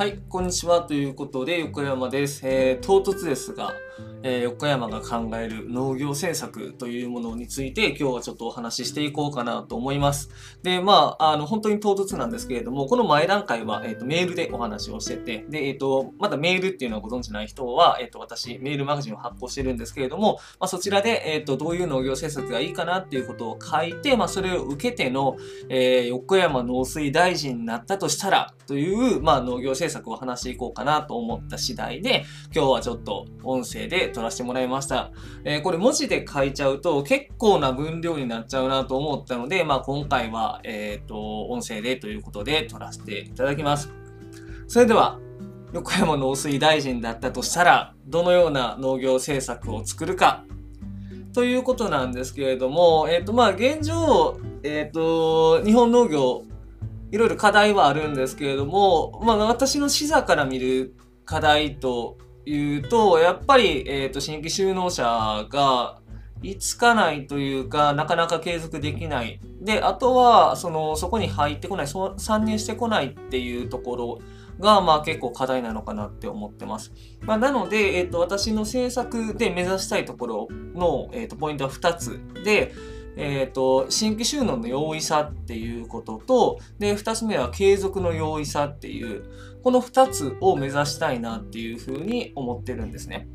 はい、こんにちは。ということで、横山です。えー、唐突ですが、えー、横山が考える農業政策というものについて、今日はちょっとお話ししていこうかなと思います。で、まあ、あの、本当に唐突なんですけれども、この前段階は、えっ、ー、と、メールでお話をしてて、で、えっ、と、まだメールっていうのはご存知ない人は、えっ、と、私、メールマガジンを発行してるんですけれども、まあ、そちらで、えっ、と、どういう農業政策がいいかなっていうことを書いて、まあ、それを受けての、え横山農水大臣になったとしたら、という、まあ、農業政策を話していこうかなと思った次第で、今日はちょっと音声で撮らせてもらいました。えー、これ文字で書いちゃうと結構な分量になっちゃうなと思ったので、まあ今回は、えっ、ー、と、音声でということで撮らせていただきます。それでは、横山農水大臣だったとしたら、どのような農業政策を作るか、ということなんですけれども、えっ、ー、と、まあ、現状、えっ、と、日本農業いろいろ課題はあるんですけれども、まあ、私の視座から見る課題というと、やっぱり、え、ー、と、新規就農者がいつかないというか、なかなか継続できない。で、あとは、その、そこに入ってこない、そ参入してこないっていうところが、まあ結構課題なのかなって思ってます。まあ、なので、え、ー、と、私の政策で目指したいところの、え、ー、と、ポイントは2つで、え、ー、と、新規収納の容易さっていうことと、で、二つ目は継続の容易さっていう、この2つを目指したいなっていうふうに思ってるんですね。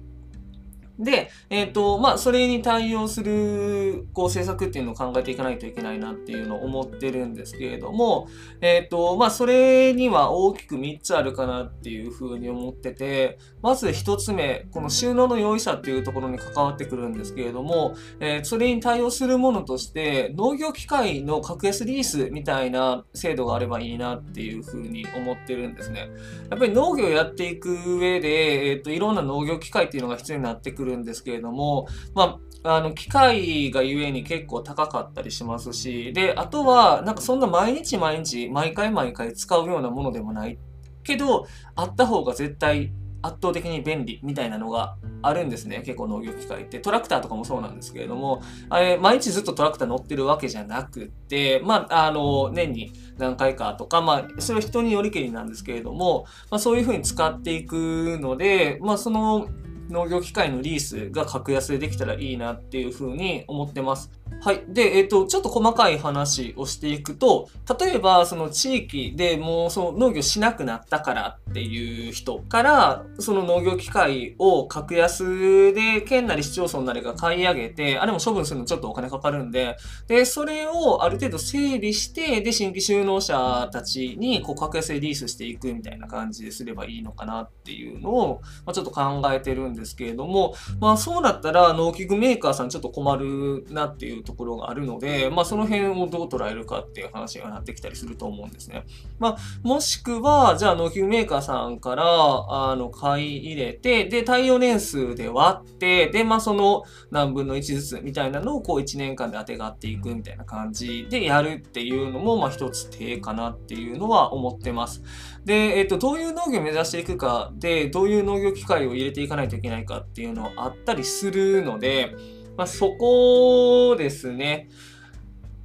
で、えっ、ー、と、まあ、それに対応する、こう、政策っていうのを考えていかないといけないなっていうのを思ってるんですけれども、えっ、ー、と、まあ、それには大きく3つあるかなっていうふうに思ってて、まず1つ目、この収納の容易さっていうところに関わってくるんですけれども、えー、それに対応するものとして、農業機械の格安リースみたいな制度があればいいなっていうふうに思ってるんですね。やっぱり農業やっていく上で、えっ、と、いろんな農業機械っていうのが必要になってくるるんですけれども、まあ、あの、機械がゆえに結構高かったりしますし、で、あとは、なんかそんな毎日毎日、毎回毎回使うようなものでもないけど、あった方が絶対圧倒的に便利みたいなのがあるんですね。結構農業機械って。トラクターとかもそうなんですけれども、あれ、毎日ずっとトラクター乗ってるわけじゃなくって、まあ、あの、年に何回かとか、まあ、それは人によりけりなんですけれども、まあ、そういうふうに使っていくので、まあ、その、農業機械のリースが格安でできたらいいなっていうふうに思ってます。はい。で、えっ、ー、と、ちょっと細かい話をしていくと、例えば、その地域でもうその農業しなくなったからっていう人から、その農業機械を格安で県なり市町村なりが買い上げて、あれも処分するのちょっとお金かかるんで、で、それをある程度整理して、で、新規就農者たちにこう格安でリースしていくみたいな感じですればいいのかなっていうのを、まあ、ちょっと考えてるんですけれども、まあそうなったら農機具メーカーさんちょっと困るなっていうところがあるので、まあ、その辺をどう捉えるかっていう話がなってきたりすると思うんですね。まあ、もしくは、じゃあ、納期メーカーさんから、あの、買い入れて、で、対応年数で割って、で、まあ、その何分の1ずつみたいなのを、こう、1年間で当てがっていくみたいな感じでやるっていうのも、まあ、一つ手かなっていうのは思ってます。で、えっと、どういう農業を目指していくかで、どういう農業機械を入れていかないといけないかっていうのはあったりするので、まあ、そこですね。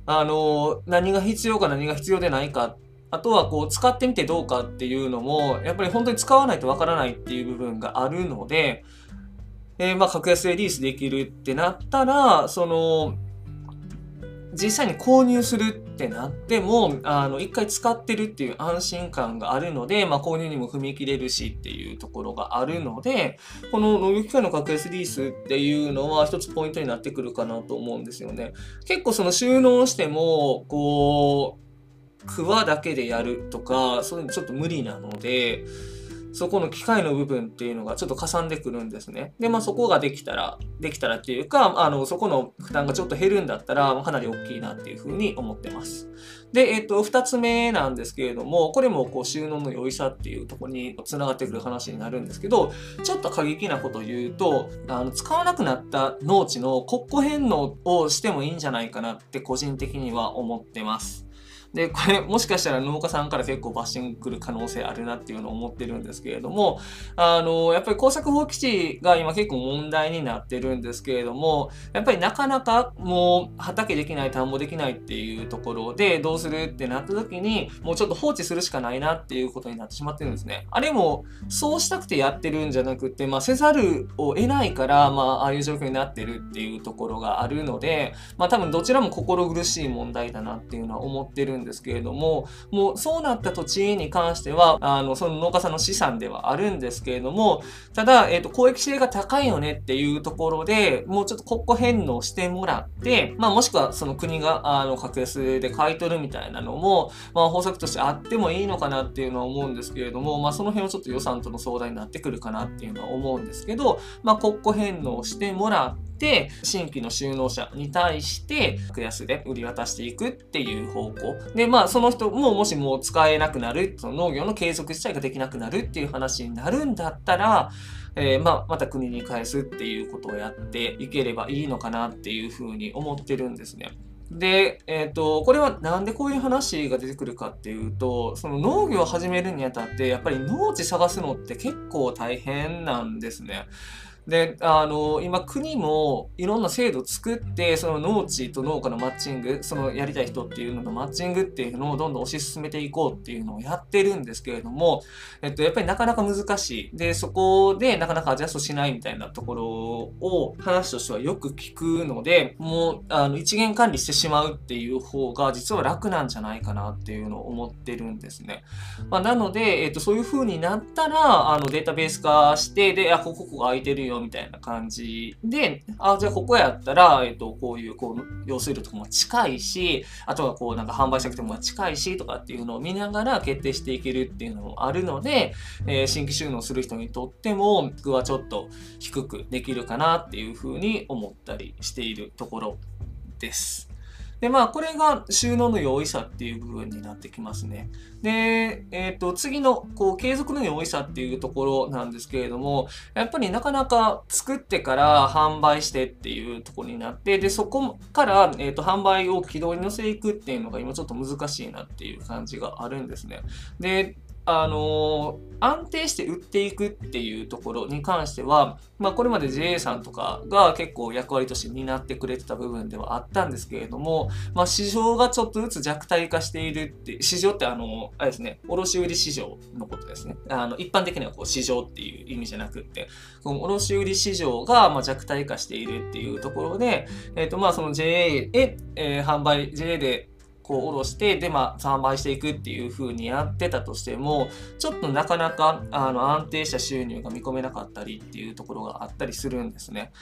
あの、何が必要か何が必要でないか。あとはこう使ってみてどうかっていうのも、やっぱり本当に使わないとわからないっていう部分があるので、えー、まあ格安でリースできるってなったら、その、実際に購入するってなっても、あの、一回使ってるっていう安心感があるので、まあ、購入にも踏み切れるしっていうところがあるので、この農業機械の格安リースっていうのは一つポイントになってくるかなと思うんですよね。結構その収納しても、こう、クワだけでやるとか、そういうのちょっと無理なので、そこの機械の部分っていうのがちょっとかさんでくるんですね。で、まあそこができたら、できたらっていうか、あの、そこの負担がちょっと減るんだったら、かなり大きいなっていうふうに思ってます。で、えっと、二つ目なんですけれども、これもこう収納の良いさっていうとこにつながってくる話になるんですけど、ちょっと過激なことを言うと、あの、使わなくなった農地の国庫返納をしてもいいんじゃないかなって個人的には思ってます。で、これもしかしたら農家さんから結構バッシング来る可能性あるなっていうのを思ってるんですけれども、あの、やっぱり耕作放棄地が今結構問題になってるんですけれども、やっぱりなかなかもう畑できない、田んぼできないっていうところでどうするってなった時に、もうちょっと放置するしかないなっていうことになってしまってるんですね。あれも、そうしたくてやってるんじゃなくて、まあ、せざるを得ないから、まあ、ああいう状況になってるっていうところがあるので、まあ、多分どちらも心苦しい問題だなっていうのは思ってるんんですけれども、もうそうなった土地に関しては、あの、その農家さんの資産ではあるんですけれども、ただ、えっ、ー、と、公益性が高いよねっていうところで、もうちょっと国庫返納してもらって、まあ、もしくはその国が、あの、格安で買い取るみたいなのも、まあ、方策としてあってもいいのかなっていうのは思うんですけれども、まあ、その辺はちょっと予算との相談になってくるかなっていうのは思うんですけど、まあ、国庫返納してもらって、新規の就農者に対して格安で売り渡していくっていう方向。で、まあその人ももしもう使えなくなる、その農業の継続自体ができなくなるっていう話になるんだったら、えー、まあ、また国に返すっていうことをやっていければいいのかなっていうふうに思ってるんですね。で、えっ、ー、と、これはなんでこういう話が出てくるかっていうと、その農業を始めるにあたって、やっぱり農地探すのって結構大変なんですね。で、あの、今国もいろんな制度を作って、その農地と農家のマッチング、そのやりたい人っていうののマッチングっていうのをどんどん推し進めていこうっていうのをやってるんですけれども、えっと、やっぱりなかなか難しい。で、そこでなかなかアジャストしないみたいなところを話としてはよく聞くので、もう、あの、一元管理してしまうっていう方が実は楽なんじゃないかなっていうのを思ってるんですね。まあ、なので、えっと、そういう風になったら、あの、データベース化して、で、あ、ここここ空いてるよみたいな感じで、あ、じゃあここやったら、えっ、と、こういう、こう、用水路とかも近いし、あとはこう、なんか販売したくても近いし、とかっていうのを見ながら決定していけるっていうのもあるので、えー、新規収納する人にとっても、僕はちょっと低くできるかなっていうふうに思ったりしているところです。で、まあ、これが収納の容易さっていう部分になってきますね。で、えっ、ー、と、次の、こう、継続の容易さっていうところなんですけれども、やっぱりなかなか作ってから販売してっていうところになって、で、そこから、えっ、ー、と、販売を軌道に乗せていくっていうのが今ちょっと難しいなっていう感じがあるんですね。で、あの、安定して売っていくっていうところに関しては、まあ、これまで JA さんとかが結構役割として担ってくれてた部分ではあったんですけれども、まあ、市場がちょっとずつ弱体化しているって、市場ってあの、あれですね、卸売市場のことですね。あの、一般的にはこう市場っていう意味じゃなくって、この卸売市場がま弱体化しているっていうところで、えっ、ー、と、まあ、その JA へ、えー、販売、JA でこう下ろして、で、まあ、販売していくっていう風にやってたとしても、ちょっとなかなか、あの、安定した収入が見込めなかったりっていうところがあったりするんですね。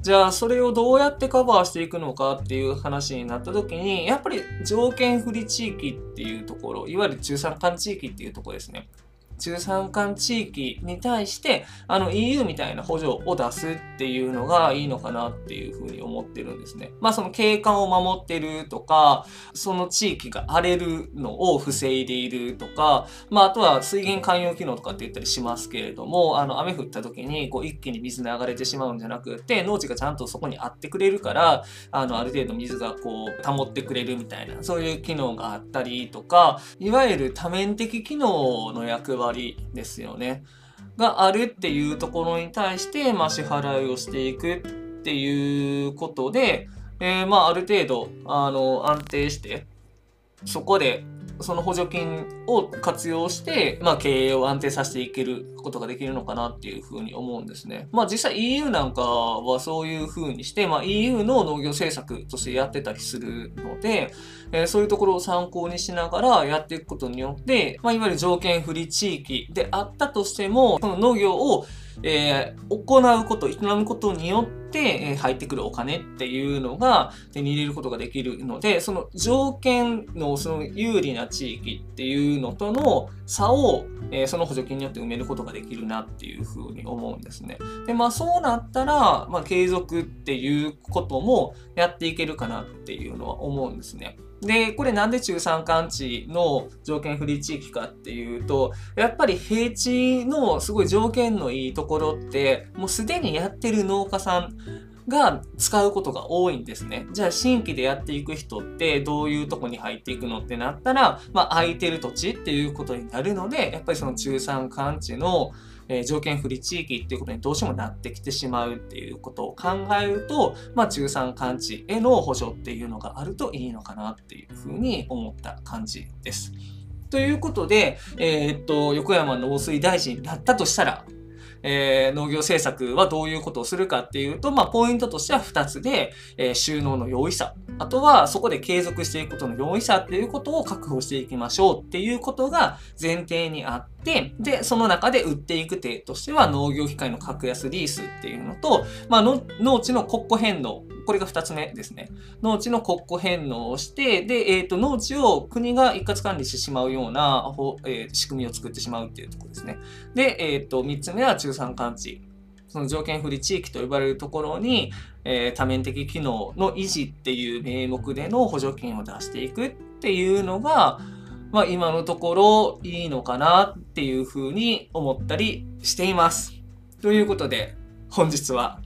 じゃあ、それをどうやってカバーしていくのかっていう話になった時に、やっぱり条件不利地域っていうところ、いわゆる中山間地域っていうところですね。中山間地域に対して、あの EU みたいな補助を出すっていうのがいいのかなっていうふうに思ってるんですね。まあその景観を守ってるとか、その地域が荒れるのを防いでいるとか、まああとは水源寛容機能とかって言ったりしますけれども、あの雨降った時にこう一気に水流れてしまうんじゃなくて、農地がちゃんとそこにあってくれるから、あのある程度水がこう保ってくれるみたいな、そういう機能があったりとか、いわゆる多面的機能の役割りですよね。があるっていうところに対して、まあ、支払いをしていくっていうことで、えー、まあ、ある程度、あの、安定して、そこでその補助金を活用して、まあ、経営を安定させていけることができるのかなっていうふうに思うんですね。まあ、実際 EU なんかはそういうふうにして、まあ、EU の農業政策としてやってたりするので、えー、そういうところを参考にしながらやっていくことによって、まあ、いわゆる条件不利地域であったとしても、その農業をえー、行うこと、営むことによって、えー、入ってくるお金っていうのが手に入れることができるので、その条件のその有利な地域っていうのとの差を、え、その補助金によって埋めることができるなっていうふうに思うんですね。で、まあそうなったら、まあ継続っていうこともやっていけるかなっていうのは思うんですね。で、これなんで中山間地の条件不利地域かっていうと、やっぱり平地のすごい条件のいいところって、もうすでにやってる農家さんが使うことが多いんですね。じゃあ新規でやっていく人ってどういうとこに入っていくのってなったら、まあ、空いてる土地っていうことになるので、やっぱりその中山間地のえ、条件不利地域っていうことにどうしてもなってきてしまうっていうことを考えると、まあ、中山間地への補助っていうのがあるといいのかなっていうふうに思った感じです。ということで、えー、っと、横山農水大臣になったとしたら、えー、農業政策はどういうことをするかっていうと、まあ、ポイントとしては2つで、えー、収納の容易さ。あとは、そこで継続していくことの容易さっていうことを確保していきましょうっていうことが前提にあって、で、その中で売っていく手としては農業機械の格安リースっていうのと、まあ、農地の国庫返納これが2つ目ですね。農地の国庫返納をして、で、えっ、ー、と、農地を国が一括管理してしまうような、えー、仕組みを作ってしまうっていうところですね。で、えっ、ー、と、3つ目は中産間地。その条件不利地域と呼ばれるところに、え、多面的機能の維持っていう名目での補助金を出していくっていうのが、まあ今のところいいのかなっていうふうに思ったりしています。ということで、本日は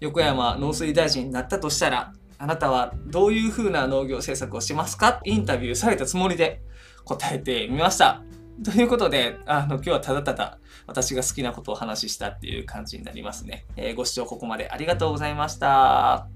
横山農水大臣になったとしたら、あなたはどういうふうな農業政策をしますか？インタビューされたつもりで答えてみました。ということで、あの、今日はただただ私が好きなことをお話ししたっていう感じになりますね。えー、ご視聴ここまでありがとうございました。